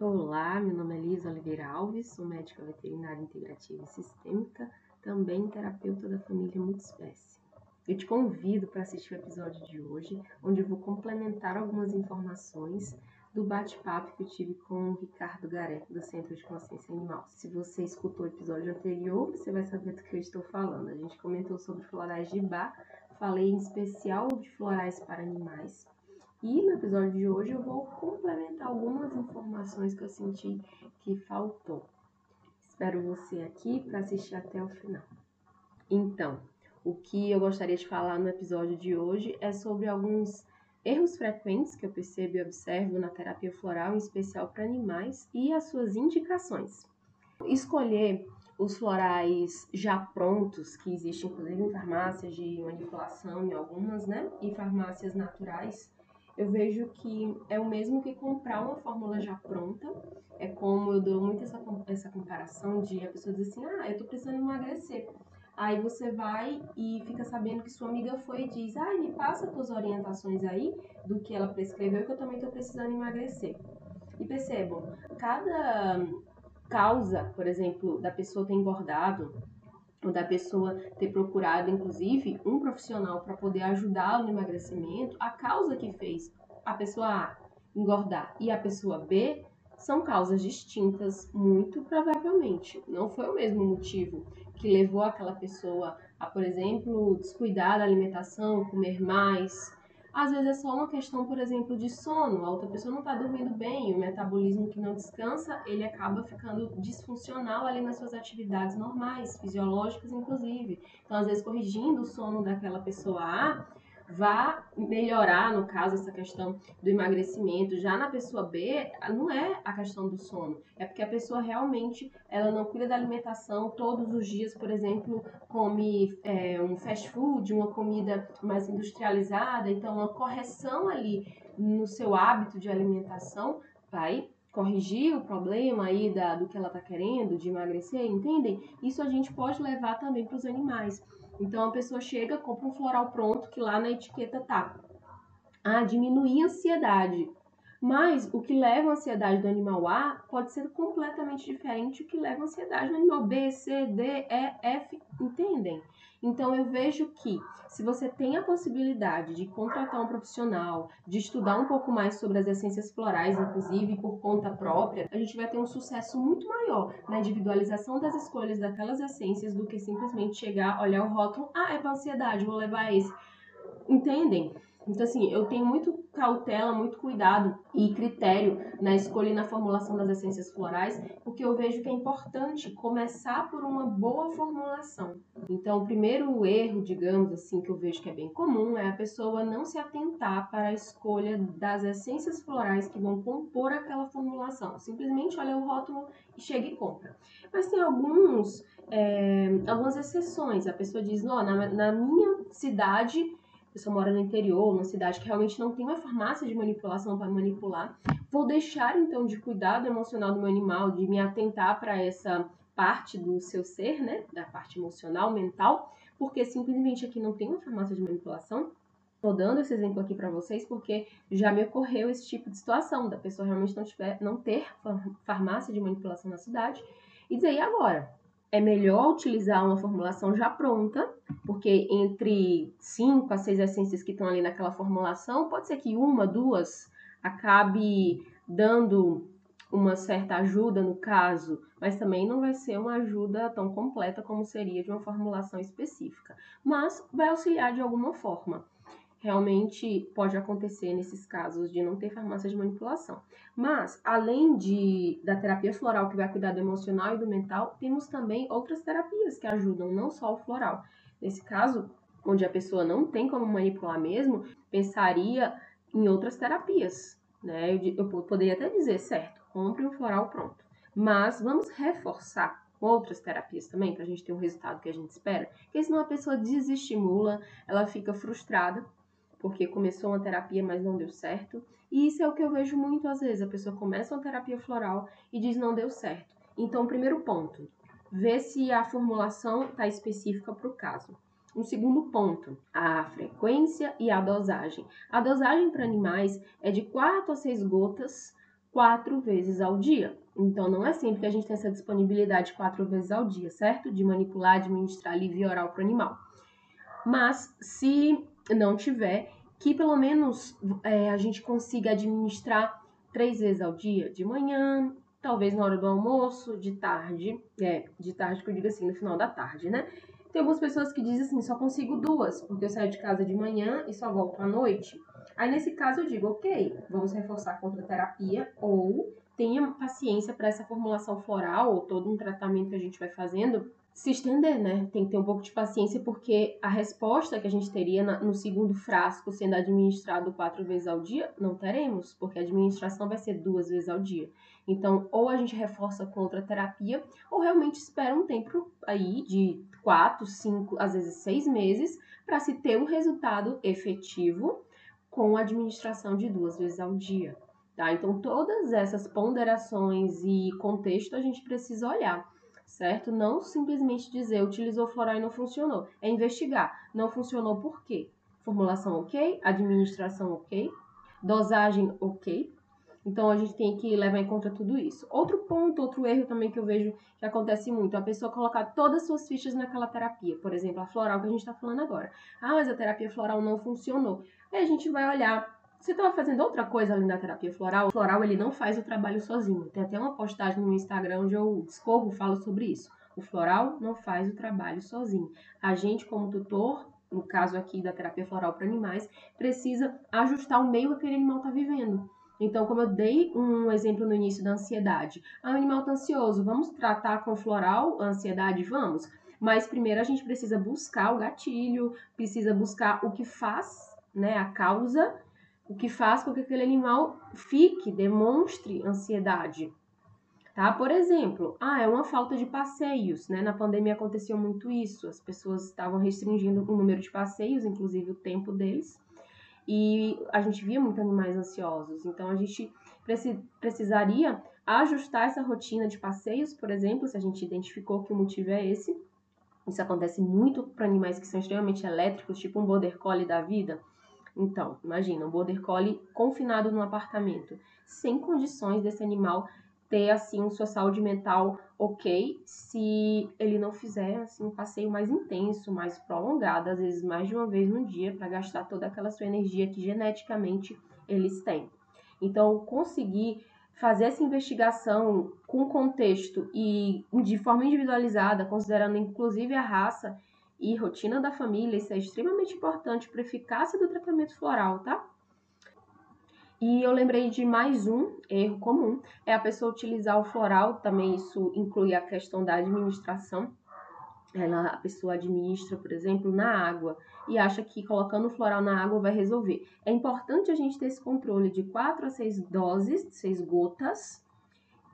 Olá, meu nome é Elisa Oliveira Alves, sou médica veterinária integrativa e sistêmica, também terapeuta da família multiespécie. Eu te convido para assistir o episódio de hoje, onde eu vou complementar algumas informações do bate-papo que eu tive com o Ricardo Gareto, do Centro de Consciência Animal. Se você escutou o episódio anterior, você vai saber do que eu estou falando. A gente comentou sobre florais de bar, falei em especial de florais para animais. E no episódio de hoje eu vou complementar algumas informações que eu senti que faltou. Espero você aqui para assistir até o final. Então, o que eu gostaria de falar no episódio de hoje é sobre alguns erros frequentes que eu percebo e observo na terapia floral, em especial para animais, e as suas indicações. Escolher os florais já prontos, que existem inclusive em farmácias de manipulação, em algumas, né? E farmácias naturais, eu vejo que é o mesmo que comprar uma fórmula já pronta. É como eu dou muito essa, essa comparação de a pessoa diz assim: ah, eu tô precisando emagrecer. Aí você vai e fica sabendo que sua amiga foi e diz: ah, me passa suas orientações aí do que ela prescreveu, que eu também tô precisando emagrecer. E percebam, cada causa, por exemplo, da pessoa ter engordado, ou da pessoa ter procurado, inclusive, um profissional para poder ajudá-lo no emagrecimento, a causa que fez a pessoa A engordar e a pessoa B são causas distintas, muito provavelmente. Não foi o mesmo motivo que levou aquela pessoa a, por exemplo, descuidar da alimentação, comer mais, às vezes é só uma questão, por exemplo, de sono. A outra pessoa não está dormindo bem, o metabolismo que não descansa, ele acaba ficando disfuncional ali nas suas atividades normais, fisiológicas inclusive. Então, às vezes, corrigindo o sono daquela pessoa A, vá melhorar, no caso, essa questão do emagrecimento. Já na pessoa B, não é a questão do sono, é porque a pessoa realmente ela não cuida da alimentação todos os dias, por exemplo, come é, um fast food, uma comida mais industrializada, então uma correção ali no seu hábito de alimentação vai corrigir o problema aí da, do que ela está querendo, de emagrecer, entendem? Isso a gente pode levar também para os animais. Então a pessoa chega, compra um floral pronto que lá na etiqueta tá. Ah, diminuir a ansiedade. Mas o que leva a ansiedade do animal A pode ser completamente diferente do que leva a ansiedade do animal B, C, D, E, F, entendem? Então eu vejo que se você tem a possibilidade de contratar um profissional, de estudar um pouco mais sobre as essências florais, inclusive por conta própria, a gente vai ter um sucesso muito maior na individualização das escolhas daquelas essências do que simplesmente chegar, olhar o rótulo, ah, é para ansiedade, vou levar esse. Entendem? Então, assim, eu tenho muito cautela, muito cuidado e critério na escolha e na formulação das essências florais, porque eu vejo que é importante começar por uma boa formulação. Então, o primeiro erro, digamos assim, que eu vejo que é bem comum é a pessoa não se atentar para a escolha das essências florais que vão compor aquela formulação. Simplesmente olha o rótulo e chega e compra. Mas tem alguns, é, algumas exceções. A pessoa diz, na, na minha cidade pessoa mora no interior, numa cidade que realmente não tem uma farmácia de manipulação para manipular, vou deixar então de cuidado emocional do meu animal, de me atentar para essa parte do seu ser, né, da parte emocional, mental, porque simplesmente aqui não tem uma farmácia de manipulação. Estou dando esse exemplo aqui para vocês porque já me ocorreu esse tipo de situação da pessoa realmente não tiver, não ter farmácia de manipulação na cidade e dizer e agora é melhor utilizar uma formulação já pronta, porque entre 5 a 6 essências que estão ali naquela formulação, pode ser que uma, duas acabe dando uma certa ajuda no caso, mas também não vai ser uma ajuda tão completa como seria de uma formulação específica, mas vai auxiliar de alguma forma realmente pode acontecer nesses casos de não ter farmácia de manipulação. Mas, além de, da terapia floral, que vai cuidar do emocional e do mental, temos também outras terapias que ajudam, não só o floral. Nesse caso, onde a pessoa não tem como manipular mesmo, pensaria em outras terapias. Né? Eu, eu poderia até dizer, certo, compre um floral pronto. Mas vamos reforçar outras terapias também, para a gente ter o resultado que a gente espera, porque senão a pessoa desestimula, ela fica frustrada porque começou uma terapia, mas não deu certo. E isso é o que eu vejo muito às vezes. A pessoa começa uma terapia floral e diz não deu certo. Então, primeiro ponto, ver se a formulação está específica para o caso. Um segundo ponto, a frequência e a dosagem. A dosagem para animais é de 4 a 6 gotas quatro vezes ao dia. Então, não é sempre que a gente tem essa disponibilidade quatro vezes ao dia, certo? De manipular, administrar alívio oral para o animal. Mas, se não tiver, que pelo menos é, a gente consiga administrar três vezes ao dia, de manhã, talvez na hora do almoço, de tarde, é, de tarde que eu digo assim, no final da tarde, né? Tem algumas pessoas que dizem assim, só consigo duas, porque eu saio de casa de manhã e só volto à noite. Aí nesse caso eu digo, ok, vamos reforçar contra terapia ou tenha paciência para essa formulação floral ou todo um tratamento que a gente vai fazendo se estender, né? Tem que ter um pouco de paciência, porque a resposta que a gente teria no segundo frasco sendo administrado quatro vezes ao dia, não teremos, porque a administração vai ser duas vezes ao dia. Então, ou a gente reforça contra a terapia, ou realmente espera um tempo aí de quatro, cinco, às vezes seis meses, para se ter um resultado efetivo com a administração de duas vezes ao dia. Tá? Então, todas essas ponderações e contexto a gente precisa olhar certo? Não simplesmente dizer utilizou floral e não funcionou. É investigar. Não funcionou por quê? Formulação ok, administração ok, dosagem ok. Então a gente tem que levar em conta tudo isso. Outro ponto, outro erro também que eu vejo que acontece muito, a pessoa colocar todas as suas fichas naquela terapia. Por exemplo, a floral que a gente está falando agora. Ah, mas a terapia floral não funcionou. Aí a gente vai olhar você estava fazendo outra coisa além da terapia floral? O floral ele não faz o trabalho sozinho. Tem até uma postagem no Instagram onde eu discorro, falo sobre isso. O floral não faz o trabalho sozinho. A gente, como tutor, no caso aqui da terapia floral para animais, precisa ajustar o meio que aquele animal está vivendo. Então, como eu dei um exemplo no início da ansiedade, ah, o animal está ansioso, vamos tratar com floral a ansiedade? Vamos. Mas primeiro a gente precisa buscar o gatilho, precisa buscar o que faz, né, a causa o que faz com que aquele animal fique, demonstre ansiedade. Tá? Por exemplo, ah, é uma falta de passeios, né? Na pandemia aconteceu muito isso, as pessoas estavam restringindo o número de passeios, inclusive o tempo deles, e a gente via muitos animais ansiosos. Então a gente precisaria ajustar essa rotina de passeios, por exemplo, se a gente identificou que o motivo é esse. Isso acontece muito para animais que são extremamente elétricos, tipo um border collie da vida então, imagina, um border collie confinado num apartamento, sem condições desse animal ter assim sua saúde mental ok se ele não fizer assim um passeio mais intenso, mais prolongado, às vezes mais de uma vez no dia para gastar toda aquela sua energia que geneticamente eles têm. Então, conseguir fazer essa investigação com contexto e de forma individualizada, considerando inclusive a raça e rotina da família, isso é extremamente importante para a eficácia do tratamento floral, tá? E eu lembrei de mais um erro comum, é a pessoa utilizar o floral, também isso inclui a questão da administração. Ela, a pessoa administra, por exemplo, na água e acha que colocando o floral na água vai resolver. É importante a gente ter esse controle de 4 a 6 doses, 6 gotas,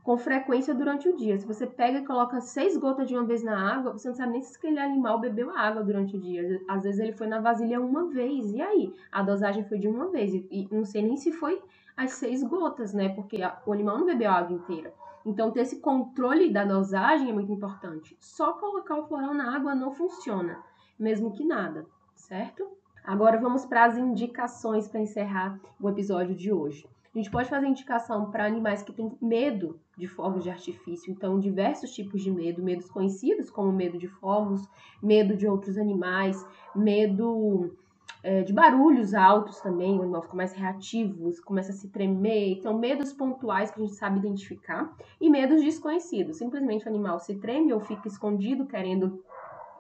com frequência durante o dia. Se você pega e coloca seis gotas de uma vez na água, você não sabe nem se aquele animal bebeu água durante o dia. Às vezes ele foi na vasilha uma vez, e aí? A dosagem foi de uma vez, e não sei nem se foi as seis gotas, né? Porque o animal não bebeu a água inteira. Então, ter esse controle da dosagem é muito importante. Só colocar o floral na água não funciona, mesmo que nada, certo? Agora vamos para as indicações para encerrar o episódio de hoje. A gente pode fazer indicação para animais que têm medo de fogos de artifício, então diversos tipos de medo, medos conhecidos como medo de fogos, medo de outros animais, medo é, de barulhos altos também, o animal fica mais reativo, começa a se tremer, então medos pontuais que a gente sabe identificar e medos desconhecidos, simplesmente o animal se treme ou fica escondido querendo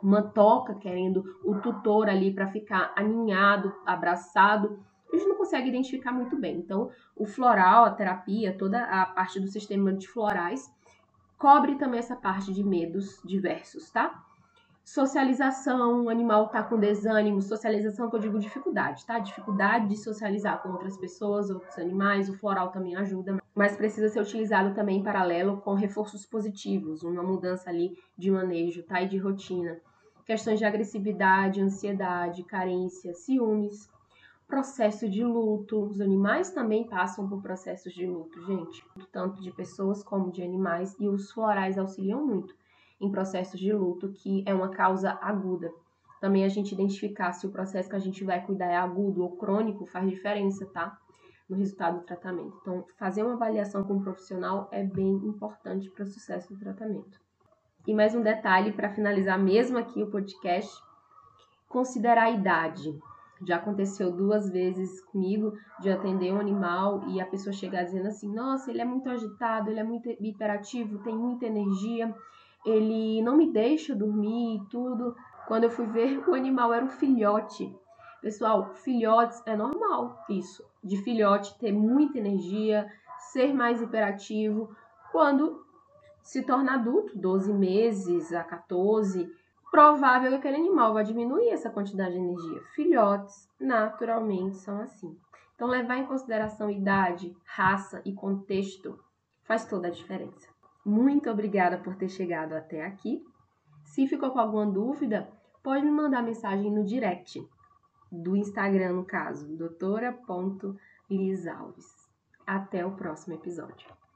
uma toca, querendo o tutor ali para ficar aninhado, abraçado a gente não consegue identificar muito bem. Então, o floral, a terapia, toda a parte do sistema de florais, cobre também essa parte de medos diversos, tá? Socialização, o animal tá com desânimo, socialização que eu digo dificuldade, tá? Dificuldade de socializar com outras pessoas, outros animais, o floral também ajuda, mas precisa ser utilizado também em paralelo com reforços positivos, uma mudança ali de manejo, tá? E de rotina. Questões de agressividade, ansiedade, carência, ciúmes, processo de luto. Os animais também passam por processos de luto, gente, tanto de pessoas como de animais, e os florais auxiliam muito em processos de luto, que é uma causa aguda. Também a gente identificar se o processo que a gente vai cuidar é agudo ou crônico faz diferença, tá? no resultado do tratamento. Então, fazer uma avaliação com um profissional é bem importante para o sucesso do tratamento. E mais um detalhe para finalizar mesmo aqui o podcast, considerar a idade. Já aconteceu duas vezes comigo de atender um animal e a pessoa chegar dizendo assim: "Nossa, ele é muito agitado, ele é muito hiperativo, tem muita energia, ele não me deixa dormir e tudo". Quando eu fui ver, o animal era um filhote. Pessoal, filhotes é normal isso, de filhote ter muita energia, ser mais hiperativo. Quando se torna adulto, 12 meses a 14, provável que aquele animal vai diminuir essa quantidade de energia. Filhotes, naturalmente, são assim. Então, levar em consideração idade, raça e contexto faz toda a diferença. Muito obrigada por ter chegado até aqui. Se ficou com alguma dúvida, pode me mandar mensagem no direct do Instagram, no caso, doutora.lisalves. Até o próximo episódio.